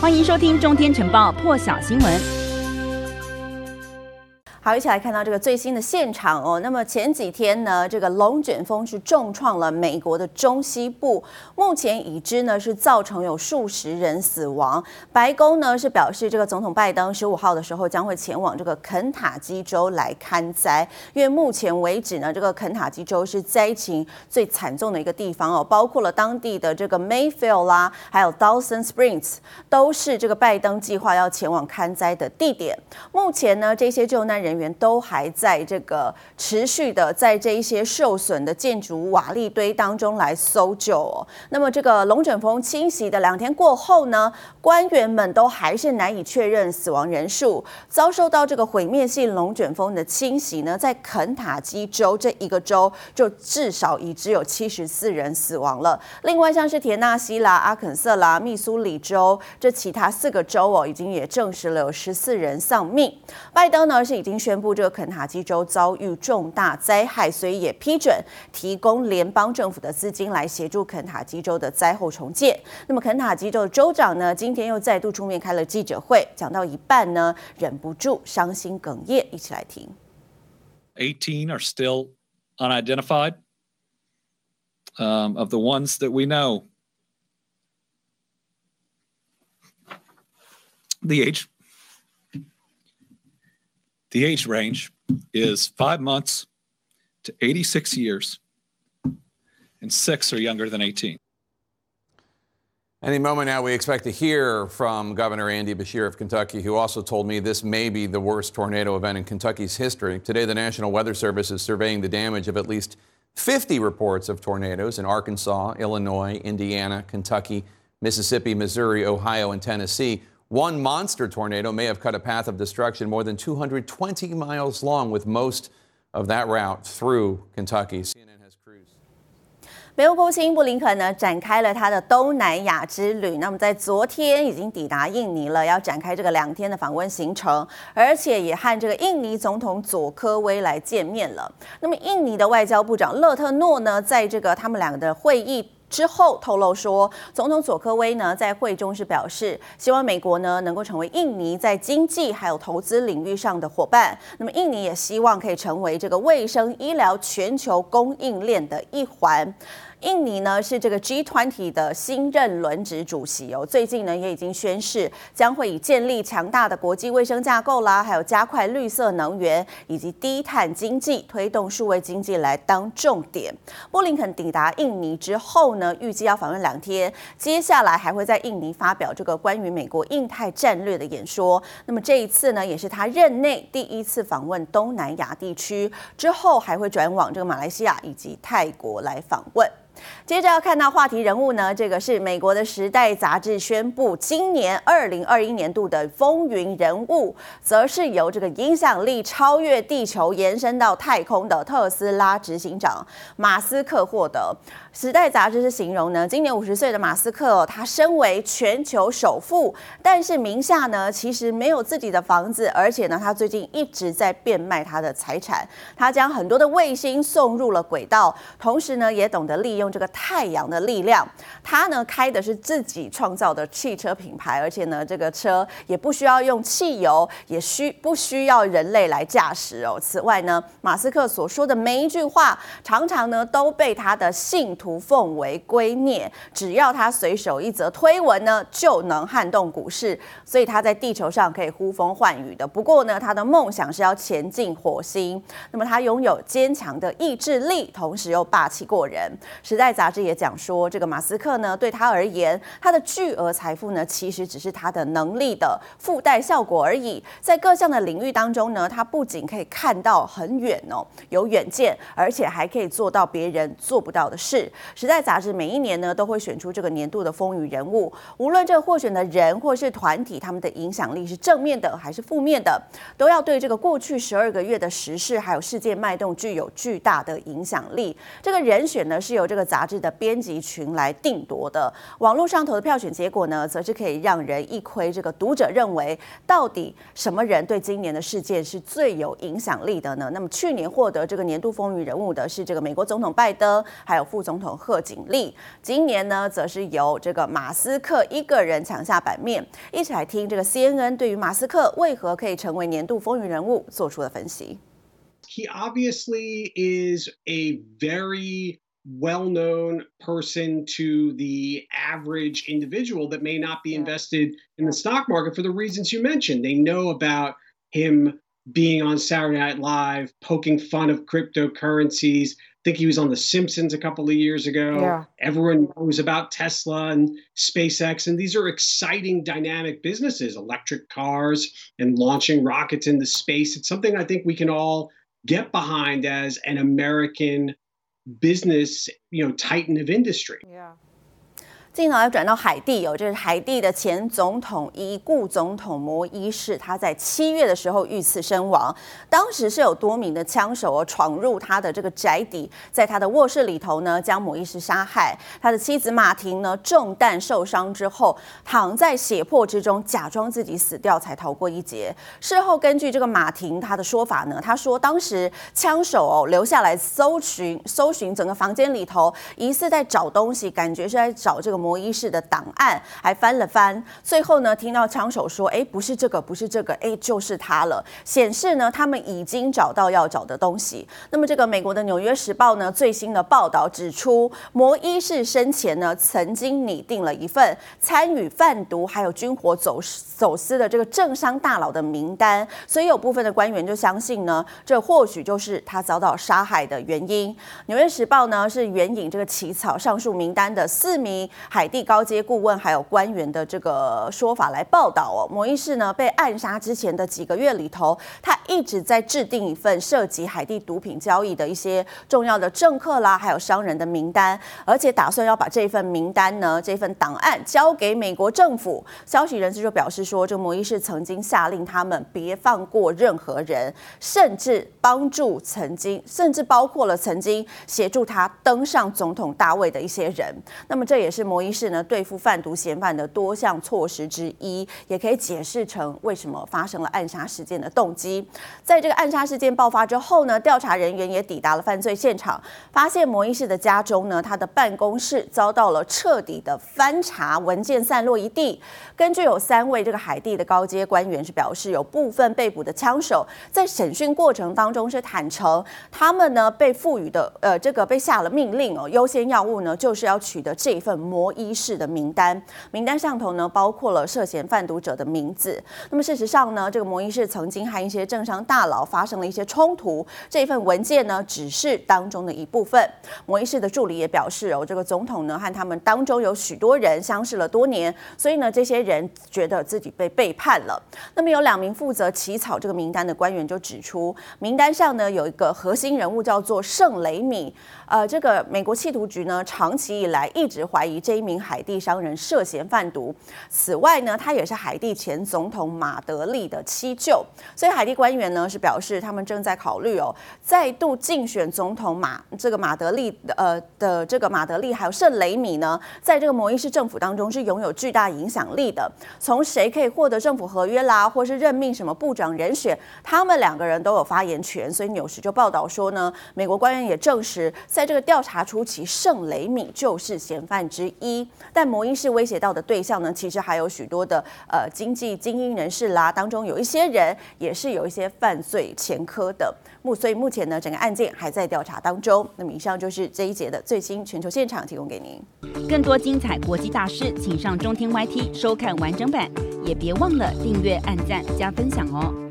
欢迎收听《中天晨报》破晓新闻。好，一起来看到这个最新的现场哦。那么前几天呢，这个龙卷风是重创了美国的中西部，目前已知呢是造成有数十人死亡。白宫呢是表示，这个总统拜登十五号的时候将会前往这个肯塔基州来看灾，因为目前为止呢，这个肯塔基州是灾情最惨重的一个地方哦，包括了当地的这个 Mayfield 啦，还有 Dawson Springs 都是这个拜登计划要前往看灾的地点。目前呢，这些救难人员都还在这个持续的在这一些受损的建筑瓦砾堆当中来搜救哦。那么这个龙卷风侵袭的两天过后呢，官员们都还是难以确认死亡人数。遭受到这个毁灭性龙卷风的侵袭呢，在肯塔基州这一个州就至少已只有七十四人死亡了。另外像是田纳西啦、阿肯色啦、密苏里州这其他四个州哦，已经也证实了有十四人丧命。拜登呢是已经。宣布这个肯塔基州遭遇重大灾害，所以也批准提供联邦政府的资金来协助肯塔基州的灾后重建。那么肯塔基州的州长呢，今天又再度出面开了记者会，讲到一半呢，忍不住伤心哽咽，一起来听。Eighteen are still unidentified. Um, of the ones that we know, the age. The age range is five months to 86 years, and six are younger than 18. Any moment now, we expect to hear from Governor Andy Beshear of Kentucky, who also told me this may be the worst tornado event in Kentucky's history. Today, the National Weather Service is surveying the damage of at least 50 reports of tornadoes in Arkansas, Illinois, Indiana, Kentucky, Mississippi, Missouri, Ohio, and Tennessee. One monster tornado may have cut a path of destruction more than 220 miles long, with most of that route through Kentucky. CNN has cruise 美国国务卿布林肯呢展开了他的东南亚之旅。那么在昨天已经抵达印尼了，要展开这个两天的访问行程，而且也和这个印尼总统佐科威来见面了。那么印尼的外交部长勒特诺呢，在这个他们两个的会议。之后透露说，总统佐科威呢在会中是表示，希望美国呢能够成为印尼在经济还有投资领域上的伙伴。那么印尼也希望可以成为这个卫生医疗全球供应链的一环。印尼呢是这个 G20 的新任轮值主席哦，最近呢也已经宣誓将会以建立强大的国际卫生架构啦，还有加快绿色能源以及低碳经济、推动数位经济来当重点。布林肯抵达印尼之后呢，预计要访问两天，接下来还会在印尼发表这个关于美国印太战略的演说。那么这一次呢，也是他任内第一次访问东南亚地区，之后还会转往这个马来西亚以及泰国来访问。接着要看到话题人物呢，这个是美国的《时代》杂志宣布，今年二零二一年度的风云人物，则是由这个影响力超越地球、延伸到太空的特斯拉执行长马斯克获得。《时代》杂志是形容呢，今年五十岁的马斯克，他身为全球首富，但是名下呢其实没有自己的房子，而且呢，他最近一直在变卖他的财产。他将很多的卫星送入了轨道，同时呢，也懂得利用这个太阳的力量。他呢开的是自己创造的汽车品牌，而且呢，这个车也不需要用汽油，也需不需要人类来驾驶哦。此外呢，马斯克所说的每一句话，常常呢都被他的信徒。奉为圭臬，只要他随手一则推文呢，就能撼动股市，所以他在地球上可以呼风唤雨的。不过呢，他的梦想是要前进火星。那么他拥有坚强的意志力，同时又霸气过人。时时代杂志也讲说，这个马斯克呢，对他而言，他的巨额财富呢，其实只是他的能力的附带效果而已。在各项的领域当中呢，他不仅可以看到很远哦，有远见，而且还可以做到别人做不到的事。时代杂志每一年呢都会选出这个年度的风云人物，无论这个获选的人或是团体，他们的影响力是正面的还是负面的，都要对这个过去十二个月的时事还有世界脉动具有巨大的影响力。这个人选呢是由这个杂志的编辑群来定夺的。网络上投的票选结果呢，则是可以让人一窥这个读者认为到底什么人对今年的事件是最有影响力的呢？那么去年获得这个年度风云人物的是这个美国总统拜登，还有副总统贺锦丽。今年呢，则是由这个马斯克一个人抢下版面。一起来听这个 CNN 对于马斯克为何可以成为年度风云人物做出的分析。He obviously is a very well-known person to the average individual that may not be invested in the stock market for the reasons you mentioned. They know about him being on Saturday Night Live, poking fun of cryptocurrencies. I think he was on The Simpsons a couple of years ago. Yeah. Everyone knows about Tesla and SpaceX, and these are exciting, dynamic businesses, electric cars and launching rockets into space. It's something I think we can all get behind as an American business, you know, titan of industry. Yeah. 镜头要转到海地哦，这是海地的前总统已故总统摩伊士，他在七月的时候遇刺身亡。当时是有多名的枪手哦闯入他的这个宅邸，在他的卧室里头呢将摩伊士杀害。他的妻子马婷呢中弹受伤之后躺在血泊之中，假装自己死掉才逃过一劫。事后根据这个马婷他的说法呢，他说当时枪手哦留下来搜寻搜寻整个房间里头，疑似在找东西，感觉是在找这个摩。摩伊士的档案还翻了翻，最后呢，听到枪手说：“哎，不是这个，不是这个，哎，就是他了。”显示呢，他们已经找到要找的东西。那么，这个美国的《纽约时报》呢最新的报道指出，摩伊士生前呢曾经拟定了一份参与贩毒还有军火走走私的这个政商大佬的名单，所以有部分的官员就相信呢，这或许就是他遭到杀害的原因。《纽约时报》呢是援引这个起草上述名单的四名。海地高阶顾问还有官员的这个说法来报道哦，摩伊士呢被暗杀之前的几个月里头，他一直在制定一份涉及海地毒品交易的一些重要的政客啦，还有商人的名单，而且打算要把这份名单呢，这份档案交给美国政府。消息人士就表示说，这摩伊士曾经下令他们别放过任何人，甚至帮助曾经，甚至包括了曾经协助他登上总统大位的一些人。那么这也是摩伊。是呢，对付贩毒嫌犯的多项措施之一，也可以解释成为什么发生了暗杀事件的动机。在这个暗杀事件爆发之后呢，调查人员也抵达了犯罪现场，发现摩伊士的家中呢，他的办公室遭到了彻底的翻查，文件散落一地。根据有三位这个海地的高阶官员是表示，有部分被捕的枪手在审讯过程当中是坦诚，他们呢被赋予的呃这个被下了命令哦，优先要务呢就是要取得这一份摩。伊士的名单，名单上头呢包括了涉嫌贩毒者的名字。那么事实上呢，这个摩伊士曾经和一些政商大佬发生了一些冲突。这份文件呢只是当中的一部分。摩伊士的助理也表示哦，这个总统呢和他们当中有许多人相识了多年，所以呢这些人觉得自己被背叛了。那么有两名负责起草这个名单的官员就指出，名单上呢有一个核心人物叫做圣雷米。呃，这个美国缉毒局呢长期以来一直怀疑这一名。海地商人涉嫌贩毒。此外呢，他也是海地前总统马德利的七舅。所以海地官员呢是表示，他们正在考虑哦，再度竞选总统马这个马德利呃的这个马德利还有圣雷米呢，在这个摩伊士政府当中是拥有巨大影响力的。从谁可以获得政府合约啦，或是任命什么部长人选，他们两个人都有发言权。所以纽时就报道说呢，美国官员也证实，在这个调查初期，圣雷米就是嫌犯之一。一但魔音是威胁到的对象呢，其实还有许多的呃经济精英人士啦，当中有一些人也是有一些犯罪前科的。目所以目前呢，整个案件还在调查当中。那么以上就是这一节的最新全球现场，提供给您。更多精彩国际大事，请上中天 YT 收看完整版，也别忘了订阅、按赞、加分享哦。